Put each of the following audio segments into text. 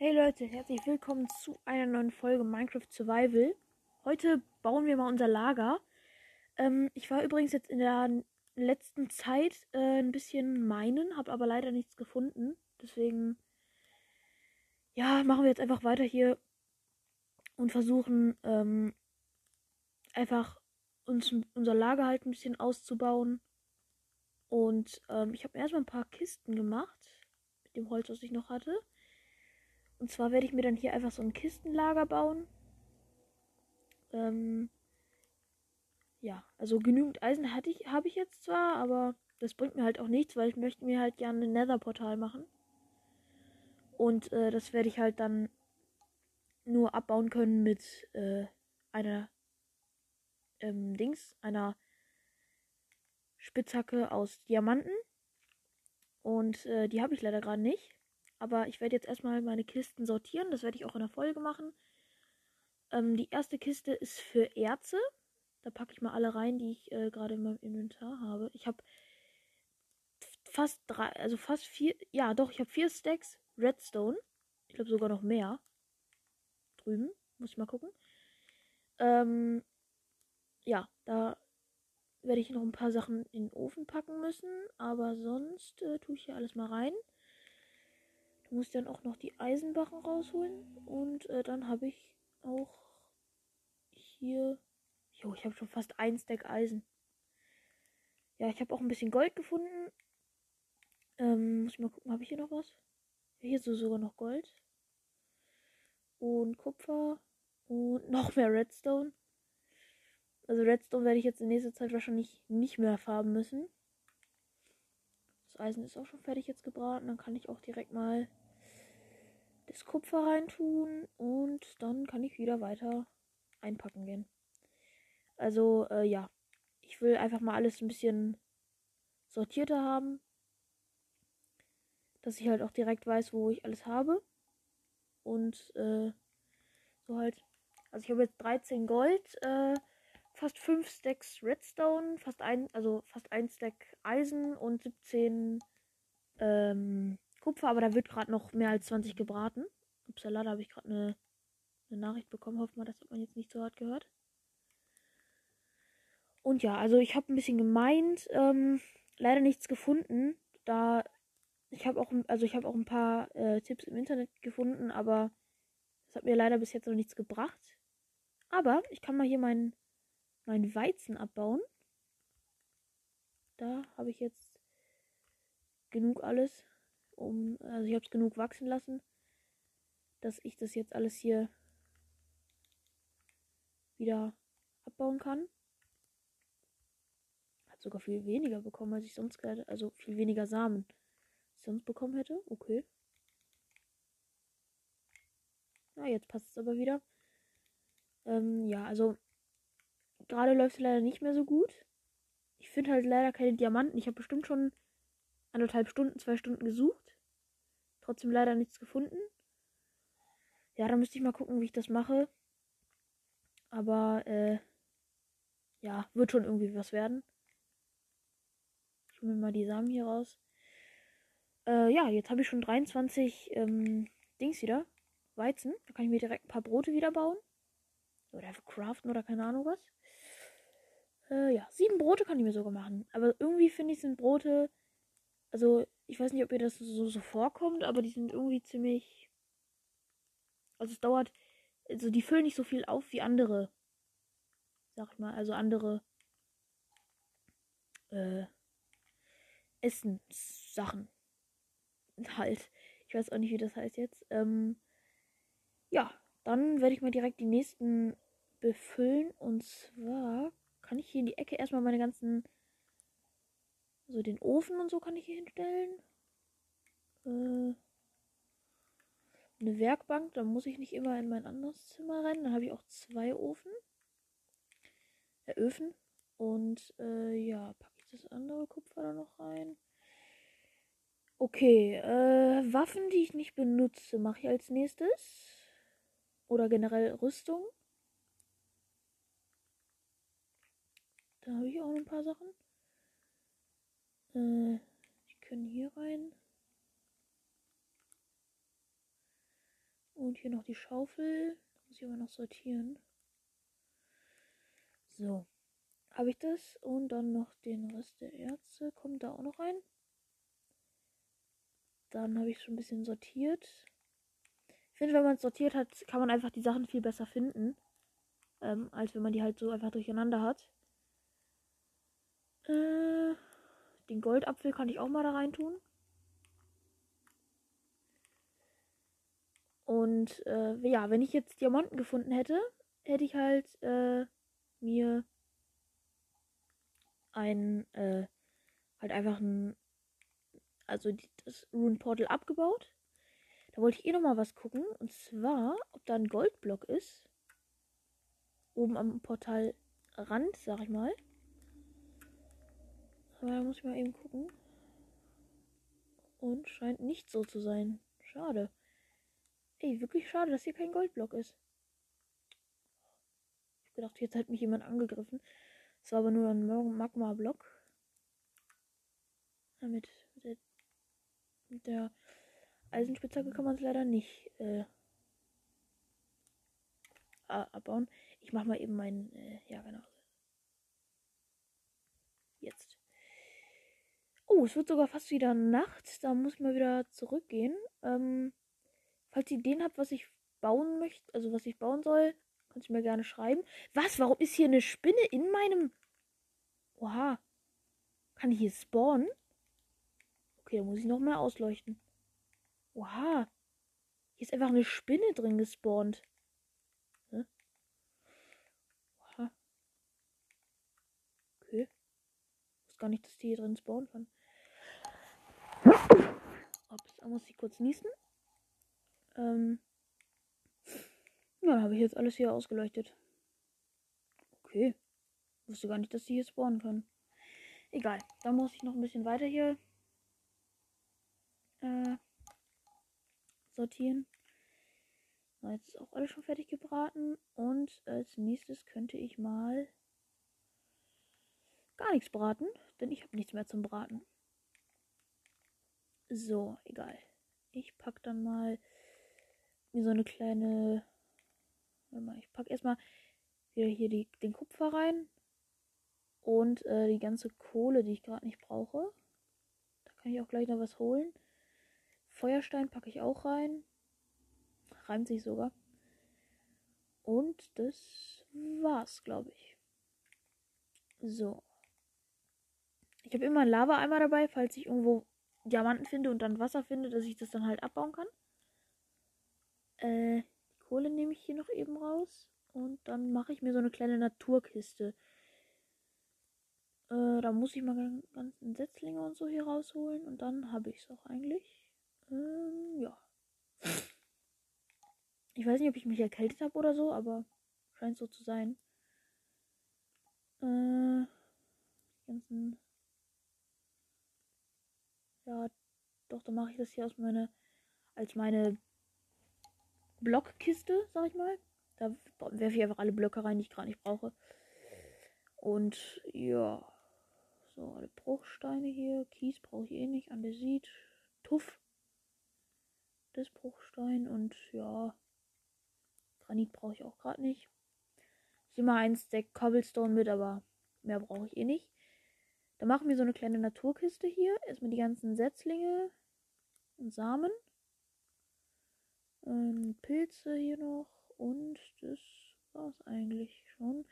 Hey Leute, herzlich willkommen zu einer neuen Folge Minecraft Survival. Heute bauen wir mal unser Lager. Ähm, ich war übrigens jetzt in der letzten Zeit äh, ein bisschen meinen, habe aber leider nichts gefunden. Deswegen, ja, machen wir jetzt einfach weiter hier und versuchen ähm, einfach uns unser Lager halt ein bisschen auszubauen. Und ähm, ich habe erstmal ein paar Kisten gemacht mit dem Holz, was ich noch hatte. Und zwar werde ich mir dann hier einfach so ein Kistenlager bauen. Ähm, ja, also genügend Eisen hatte ich, habe ich jetzt zwar, aber das bringt mir halt auch nichts, weil ich möchte mir halt gerne ein Nether-Portal machen. Und äh, das werde ich halt dann nur abbauen können mit äh, einer ähm, Dings, einer Spitzhacke aus Diamanten. Und äh, die habe ich leider gerade nicht. Aber ich werde jetzt erstmal meine Kisten sortieren. Das werde ich auch in der Folge machen. Ähm, die erste Kiste ist für Erze. Da packe ich mal alle rein, die ich äh, gerade in meinem Inventar habe. Ich habe fast drei, also fast vier, ja doch, ich habe vier Stacks Redstone. Ich glaube sogar noch mehr. Drüben, muss ich mal gucken. Ähm, ja, da werde ich noch ein paar Sachen in den Ofen packen müssen. Aber sonst äh, tue ich hier alles mal rein. Du musst dann auch noch die Eisenbarren rausholen. Und äh, dann habe ich auch hier. Jo, ich habe schon fast ein Stack Eisen. Ja, ich habe auch ein bisschen Gold gefunden. Ähm, muss ich mal gucken, habe ich hier noch was? Hier ist sogar noch Gold. Und Kupfer. Und noch mehr Redstone. Also Redstone werde ich jetzt in nächster Zeit wahrscheinlich nicht mehr farben müssen. Das Eisen ist auch schon fertig jetzt gebraten. Dann kann ich auch direkt mal das Kupfer reintun und dann kann ich wieder weiter einpacken gehen. Also, äh, ja. Ich will einfach mal alles ein bisschen sortierter haben. Dass ich halt auch direkt weiß, wo ich alles habe. Und, äh, so halt. Also ich habe jetzt 13 Gold, äh, fast 5 Stacks Redstone, fast ein, also fast ein Stack Eisen und 17 ähm, Kupfer, aber da wird gerade noch mehr als 20 gebraten. Upsala, da habe ich gerade eine, eine Nachricht bekommen. Hoffe mal, das hat man jetzt nicht so hart gehört. Und ja, also ich habe ein bisschen gemeint, ähm, leider nichts gefunden. Da ich habe auch, also ich habe auch ein paar äh, Tipps im Internet gefunden, aber das hat mir leider bis jetzt noch nichts gebracht. Aber ich kann mal hier meinen mein Weizen abbauen. Da habe ich jetzt genug alles, um, also ich habe es genug wachsen lassen, dass ich das jetzt alles hier wieder abbauen kann. Hat sogar viel weniger bekommen, als ich sonst hätte. Also viel weniger Samen, sonst bekommen hätte. Okay. Na, jetzt passt es aber wieder. Ähm, ja, also gerade läuft es leider nicht mehr so gut. Ich finde halt leider keine Diamanten. Ich habe bestimmt schon anderthalb Stunden, zwei Stunden gesucht. Trotzdem leider nichts gefunden. Ja, da müsste ich mal gucken, wie ich das mache. Aber, äh, ja, wird schon irgendwie was werden. Ich hole mir mal die Samen hier raus. Äh, ja, jetzt habe ich schon 23 ähm, Dings wieder. Weizen. Da kann ich mir direkt ein paar Brote wieder bauen. Oder craften oder keine Ahnung was. Äh, ja, sieben Brote kann ich mir sogar machen. Aber irgendwie finde ich, sind Brote. Also, ich weiß nicht, ob ihr das so, so vorkommt, aber die sind irgendwie ziemlich. Also, es dauert. Also, die füllen nicht so viel auf wie andere. Sag ich mal. Also, andere. Äh. Essenssachen. Halt. Ich weiß auch nicht, wie das heißt jetzt. Ähm. Ja, dann werde ich mal direkt die nächsten befüllen. Und zwar kann ich hier in die Ecke erstmal meine ganzen. So, den Ofen und so kann ich hier hinstellen. Äh, eine Werkbank, da muss ich nicht immer in mein anderes Zimmer rennen. Dann habe ich auch zwei Ofen. Äh, Öfen. Und äh, ja, packe ich das andere Kupfer da noch rein. Okay, äh, Waffen, die ich nicht benutze, mache ich als nächstes. Oder generell Rüstung. Da habe ich auch ein paar Sachen. Äh, die können hier rein. Und hier noch die Schaufel. Muss ich aber noch sortieren. So. Habe ich das. Und dann noch den Rest der Erze. Kommt da auch noch rein. Dann habe ich schon ein bisschen sortiert. Ich finde, wenn man es sortiert hat, kann man einfach die Sachen viel besser finden. Ähm, als wenn man die halt so einfach durcheinander hat. Äh, den Goldapfel kann ich auch mal da rein tun. Und äh, ja, wenn ich jetzt Diamanten gefunden hätte, hätte ich halt äh, mir ein, äh, halt einfach ein, also das Rune Portal abgebaut. Da wollte ich eh nochmal was gucken. Und zwar, ob da ein Goldblock ist. Oben am Portalrand, sag ich mal. Aber da muss ich mal eben gucken. Und scheint nicht so zu sein. Schade. Ey, wirklich schade, dass hier kein Goldblock ist. Ich hab gedacht, jetzt hat mich jemand angegriffen. Es war aber nur ein Magma-Block. Ja, mit, der, mit der Eisenspitzhacke kann man es leider nicht äh, abbauen. Ich mach mal eben meinen. Äh, ja, genau. Jetzt. Oh, es wird sogar fast wieder Nacht. Da muss ich mal wieder zurückgehen. Ähm, falls ihr Ideen habt, was ich bauen möchte, also was ich bauen soll, könnt ihr mir gerne schreiben. Was? Warum ist hier eine Spinne in meinem. Oha. Kann ich hier spawnen? Okay, da muss ich noch mehr ausleuchten. Oha. Hier ist einfach eine Spinne drin gespawnt. Hä? Gar nicht, dass die hier drin spawnen kann. Ups, da muss ich kurz niesen. Ähm. Ja, habe ich jetzt alles hier ausgeleuchtet. Okay. Wusste gar nicht, dass die hier spawnen können. Egal. Dann muss ich noch ein bisschen weiter hier äh, sortieren. So, jetzt ist auch alles schon fertig gebraten. Und als nächstes könnte ich mal gar nichts braten, denn ich habe nichts mehr zum Braten. So, egal. Ich packe dann mal mir so eine kleine. Ich packe erstmal wieder hier die, den Kupfer rein. Und äh, die ganze Kohle, die ich gerade nicht brauche. Da kann ich auch gleich noch was holen. Feuerstein packe ich auch rein. Reimt sich sogar. Und das war's, glaube ich. So. Ich habe immer einen Lava-Eimer dabei, falls ich irgendwo Diamanten finde und dann Wasser finde, dass ich das dann halt abbauen kann. Äh, die Kohle nehme ich hier noch eben raus. Und dann mache ich mir so eine kleine Naturkiste. Äh, da muss ich mal ganzen Setzlinge und so hier rausholen. Und dann habe ich es auch eigentlich. Ähm, ja. Ich weiß nicht, ob ich mich erkältet habe oder so, aber scheint so zu sein. Äh, die ganzen. Ja, doch, dann mache ich das hier aus meiner. als meine Blockkiste, sag ich mal. Da werfe ich einfach alle Blöcke rein, die ich gerade nicht brauche. Und ja. So, alle Bruchsteine hier. Kies brauche ich eh nicht. Andesit. Tuff. Das Bruchstein. Und ja. Granit brauche ich auch gerade nicht. Ich nehme mal ein Stack Cobblestone mit, aber mehr brauche ich eh nicht. Dann machen wir so eine kleine Naturkiste hier. Erstmal die ganzen Setzlinge und Samen. Ähm, Pilze hier noch. Und das war's eigentlich schon.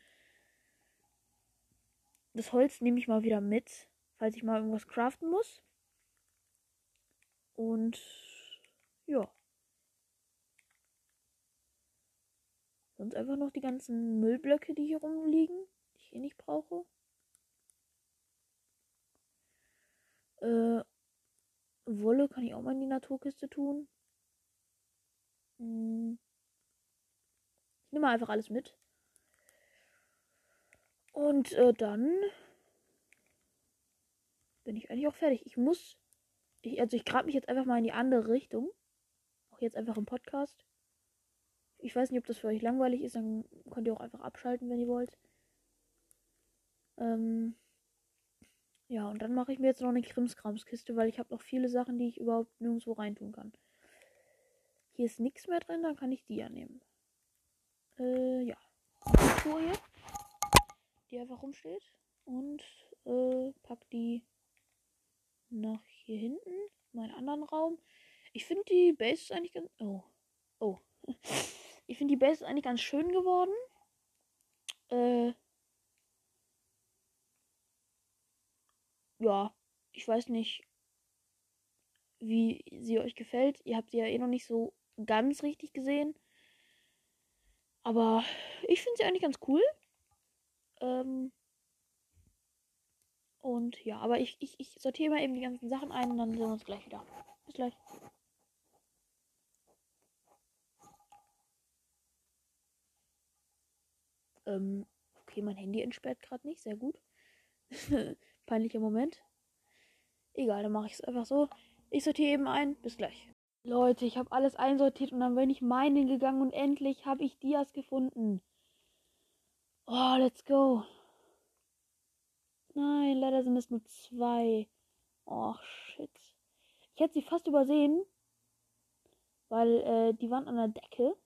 Das Holz nehme ich mal wieder mit, falls ich mal irgendwas craften muss. Und ja. Sonst einfach noch die ganzen Müllblöcke, die hier rumliegen, die ich eh nicht brauche. Äh, Wolle kann ich auch mal in die Naturkiste tun. Hm. Ich nehme einfach alles mit. Und äh, dann bin ich eigentlich auch fertig. Ich muss. Ich, also ich grab mich jetzt einfach mal in die andere Richtung. Auch jetzt einfach im Podcast. Ich weiß nicht, ob das für euch langweilig ist. Dann könnt ihr auch einfach abschalten, wenn ihr wollt. Ähm. Ja, und dann mache ich mir jetzt noch eine Krimskramskiste, weil ich habe noch viele Sachen, die ich überhaupt nirgendwo reintun kann. Hier ist nichts mehr drin, dann kann ich die ja nehmen. Äh, ja. Die Tour die einfach rumsteht. Und äh, pack die nach hier hinten, meinen anderen Raum. Ich finde die Base eigentlich ganz. Oh. Oh. Ich finde die Base eigentlich ganz schön geworden. Äh. Ja, ich weiß nicht, wie sie euch gefällt. Ihr habt sie ja eh noch nicht so ganz richtig gesehen. Aber ich finde sie eigentlich ganz cool. Ähm und ja, aber ich, ich, ich sortiere mal eben die ganzen Sachen ein und dann sehen wir uns gleich wieder. Bis gleich. Ähm, okay, mein Handy entsperrt gerade nicht. Sehr gut. Peinlicher Moment. Egal, dann mache ich es einfach so. Ich sortiere eben ein. Bis gleich. Leute, ich habe alles einsortiert und dann bin ich meinen gegangen und endlich habe ich Dias gefunden. Oh, let's go. Nein, leider sind es nur zwei. Oh, shit. Ich hätte sie fast übersehen, weil äh, die waren an der Decke.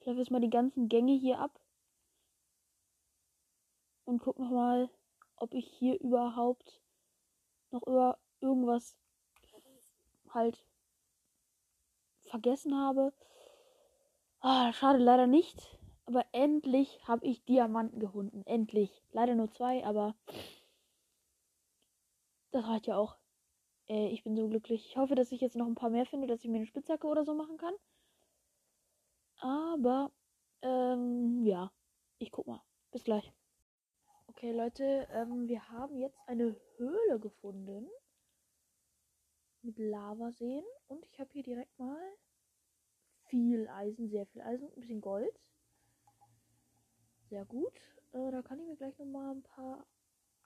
Ich laufe jetzt mal die ganzen Gänge hier ab und guck noch mal, ob ich hier überhaupt noch über irgendwas halt vergessen habe. Ah, schade leider nicht. Aber endlich habe ich Diamanten gefunden. Endlich. Leider nur zwei, aber das reicht ja auch. Äh, ich bin so glücklich. Ich hoffe, dass ich jetzt noch ein paar mehr finde, dass ich mir eine Spitzhacke oder so machen kann. Aber, ähm, ja. Ich guck mal. Bis gleich. Okay, Leute, ähm, wir haben jetzt eine Höhle gefunden. Mit Lavaseen. Und ich habe hier direkt mal viel Eisen, sehr viel Eisen, ein bisschen Gold. Sehr gut. Äh, da kann ich mir gleich nochmal ein paar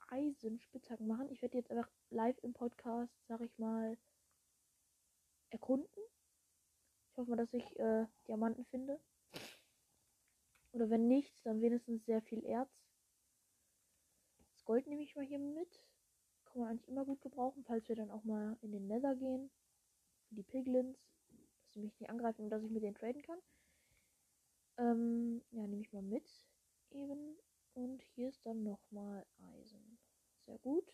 Eisenspitzhacken machen. Ich werde jetzt einfach live im Podcast, sag ich mal, erkunden. Ich hoffe mal, dass ich äh, Diamanten finde. Oder wenn nicht, dann wenigstens sehr viel Erz. Gold nehme ich mal hier mit. Kann man eigentlich immer gut gebrauchen, falls wir dann auch mal in den Nether gehen. Die Piglins. Dass sie mich nicht angreifen und dass ich mit denen traden kann. Ähm, ja, nehme ich mal mit eben. Und hier ist dann nochmal Eisen. Sehr gut.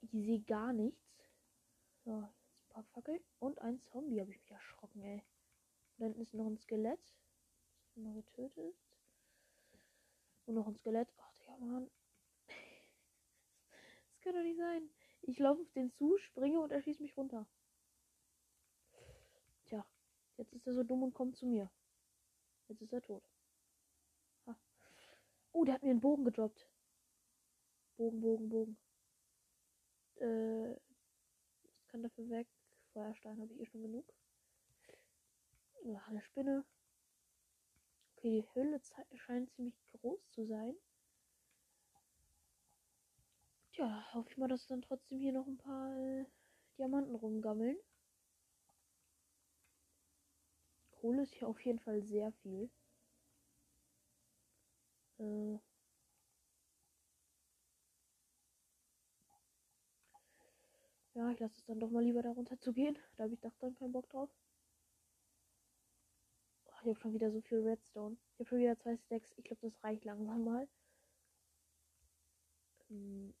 Ich sehe gar nichts. So, jetzt ein paar Fackeln. Und ein Zombie habe ich mich erschrocken, ey. Da hinten ist noch ein Skelett. Das noch getötet. Und noch ein Skelett. Ach, ja, Mann. das kann doch nicht sein. Ich laufe auf den zu, springe und er schießt mich runter. Tja, jetzt ist er so dumm und kommt zu mir. Jetzt ist er tot. Ha. Oh, der hat mir einen Bogen gedroppt. Bogen, Bogen, Bogen. Äh, das kann dafür weg. Feuerstein habe ich eh schon genug. Oh, eine Spinne. Okay, die Höhle scheint ziemlich groß zu sein. Tja, hoffe ich mal, dass dann trotzdem hier noch ein paar äh, Diamanten rumgammeln. Kohle ist hier auf jeden Fall sehr viel. Äh ja, ich lasse es dann doch mal lieber darunter zu gehen. Da habe ich doch dann keinen Bock drauf. Oh, ich habe schon wieder so viel Redstone. Ich habe schon wieder zwei Stacks. Ich glaube, das reicht langsam mal. Ähm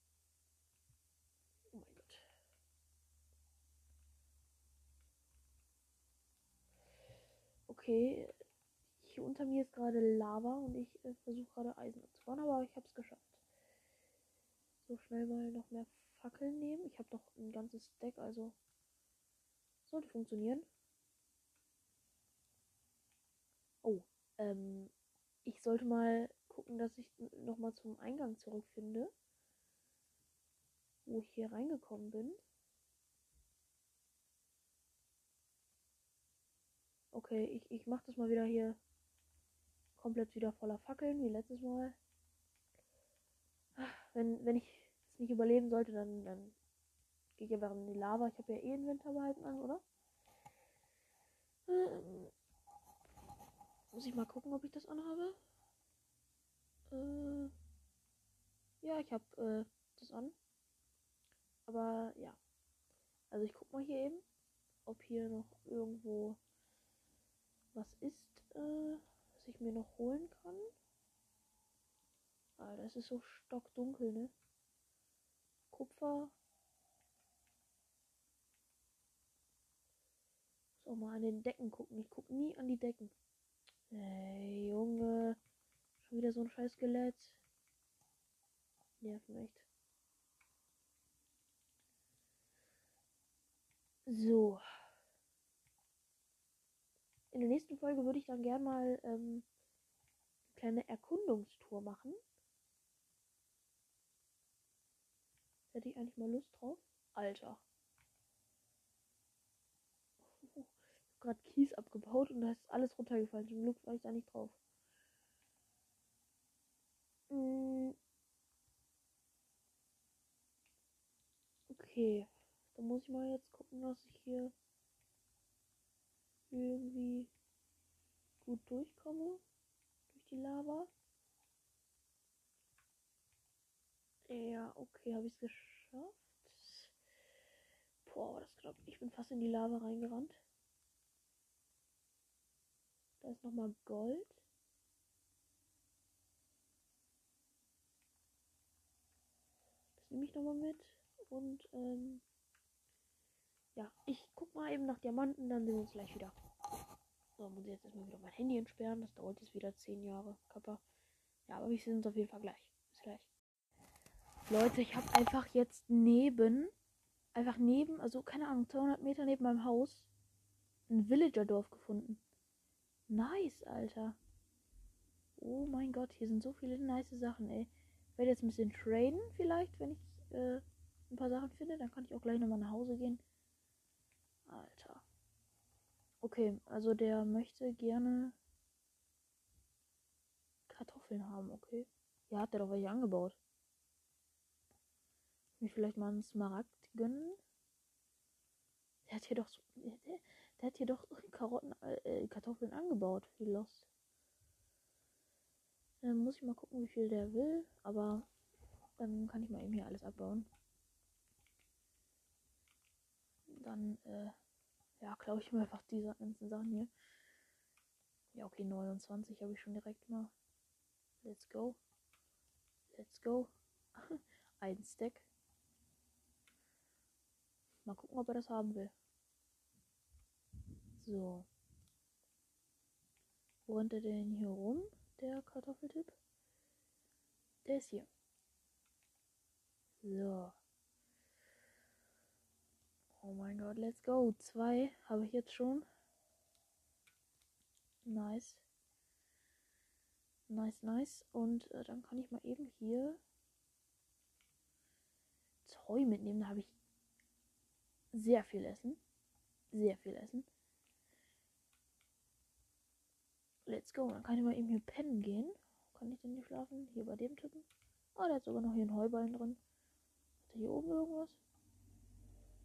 Okay, hier unter mir ist gerade Lava und ich äh, versuche gerade Eisen abzubauen, aber ich habe es geschafft. So schnell mal noch mehr Fackeln nehmen. Ich habe noch ein ganzes Deck, also sollte funktionieren. Oh, ähm, ich sollte mal gucken, dass ich noch mal zum Eingang zurückfinde, wo ich hier reingekommen bin. Okay, ich, ich mach das mal wieder hier komplett wieder voller Fackeln, wie letztes Mal. Wenn, wenn ich es nicht überleben sollte, dann, dann gehe ich einfach in die Lava. Ich habe ja eh Inventar behalten an, oder? Muss ich mal gucken, ob ich das anhabe. Äh, ja, ich habe äh, das an. Aber ja. Also ich guck mal hier eben, ob hier noch irgendwo was ist, äh, was ich mir noch holen kann. Ah, das ist so stockdunkel, ne? Kupfer. Muss auch mal an den Decken gucken. Ich guck nie an die Decken. Ey, Junge. Schon wieder so ein scheiß Skelett. Nerven echt. So. In der nächsten Folge würde ich dann gern mal ähm, eine kleine Erkundungstour machen. Hätte ich eigentlich mal Lust drauf? Alter. Ich habe gerade Kies abgebaut und da ist alles runtergefallen. Zum Glück war ich da nicht drauf. Mm. Okay. Dann muss ich mal jetzt gucken, dass ich hier irgendwie gut durchkomme. Durch die Lava. Ja, okay, habe ich es geschafft. Boah, das glaube ich. Ich bin fast in die Lava reingerannt. Da ist nochmal Gold. Das nehme ich nochmal mit. Und ähm, ja, ich guck mal eben nach Diamanten, dann sehen wir uns gleich wieder. So, muss ich jetzt erstmal wieder mein Handy entsperren. Das dauert jetzt wieder 10 Jahre, Kappa. Ja, aber wir sehen uns auf jeden Fall gleich. Bis gleich. Leute, ich habe einfach jetzt neben, einfach neben, also keine Ahnung, 200 Meter neben meinem Haus, ein Villager-Dorf gefunden. Nice, Alter. Oh mein Gott, hier sind so viele nice Sachen, ey. Ich werde jetzt ein bisschen traden, vielleicht, wenn ich äh, ein paar Sachen finde. Dann kann ich auch gleich nochmal nach Hause gehen. Alter. Okay, also der möchte gerne Kartoffeln haben, okay. Ja, hat der doch welche angebaut. Mir vielleicht mal einen Smaragd gönnen. Der hat hier doch so, der, hat hier doch Karotten, äh, Kartoffeln angebaut. Wie los. Dann muss ich mal gucken, wie viel der will. Aber dann kann ich mal eben hier alles abbauen. Dann, äh, ja, glaube ich mir einfach diese ganzen Sachen hier. Ja, okay, 29 habe ich schon direkt mal. Let's go. Let's go. Ein Stack. Mal gucken, ob er das haben will. So. Wo rennt er denn hier rum, der Kartoffeltyp? Der ist hier. So. Oh mein Gott, let's go. Zwei habe ich jetzt schon. Nice. Nice, nice. Und äh, dann kann ich mal eben hier Zeug mitnehmen. Da habe ich sehr viel Essen. Sehr viel Essen. Let's go. Dann kann ich mal eben hier pennen gehen. Kann ich denn hier schlafen? Hier bei dem Typen. Ah, der hat sogar noch hier einen Heuballen drin. Hat er hier oben irgendwas?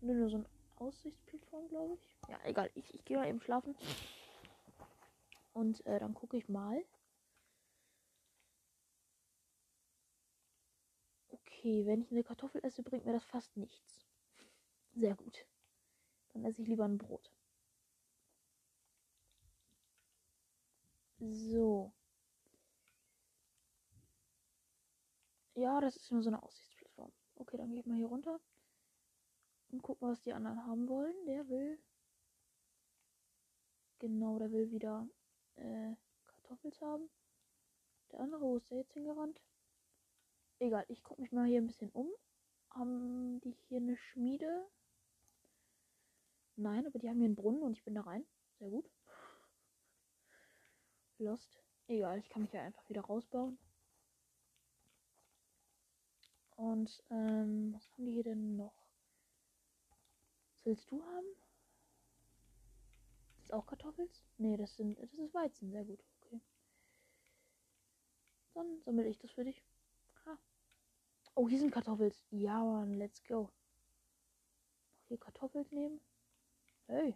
Nur, nur so ein Aussichtsplattform, glaube ich. Ja, egal. Ich, ich gehe mal eben schlafen. Und äh, dann gucke ich mal. Okay, wenn ich eine Kartoffel esse, bringt mir das fast nichts. Sehr gut. Dann esse ich lieber ein Brot. So. Ja, das ist nur so eine Aussichtsplattform. Okay, dann gehe ich mal hier runter. Und guck mal, was die anderen haben wollen. Der will. Genau, der will wieder äh, Kartoffels haben. Der andere, wo ist der jetzt hingerannt? Egal, ich gucke mich mal hier ein bisschen um. Haben die hier eine Schmiede? Nein, aber die haben hier einen Brunnen und ich bin da rein. Sehr gut. Lost. Egal, ich kann mich ja einfach wieder rausbauen. Und ähm, was haben die hier denn noch? Was willst du haben? Ist auch Kartoffels? Nee, das sind das ist Weizen, sehr gut. Okay. Dann sammle ich das für dich. Ha. Oh, hier sind Kartoffels. Ja, Mann, let's go. Noch hier Kartoffels nehmen. Hey.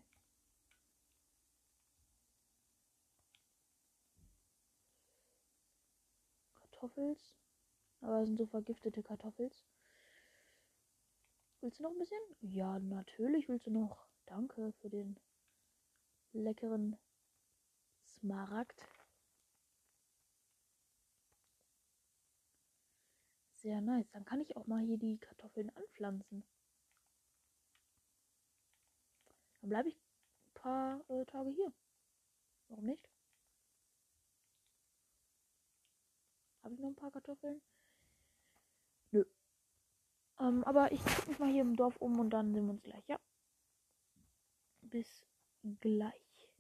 Kartoffels. Aber es sind so vergiftete Kartoffels. Willst du noch ein bisschen? Ja, natürlich willst du noch. Danke für den leckeren Smaragd. Sehr nice. Dann kann ich auch mal hier die Kartoffeln anpflanzen. Dann bleibe ich ein paar äh, Tage hier. Warum nicht? Habe ich noch ein paar Kartoffeln? Nö. Ähm, aber ich gucke mich mal hier im Dorf um und dann sehen wir uns gleich, ja? Bis gleich.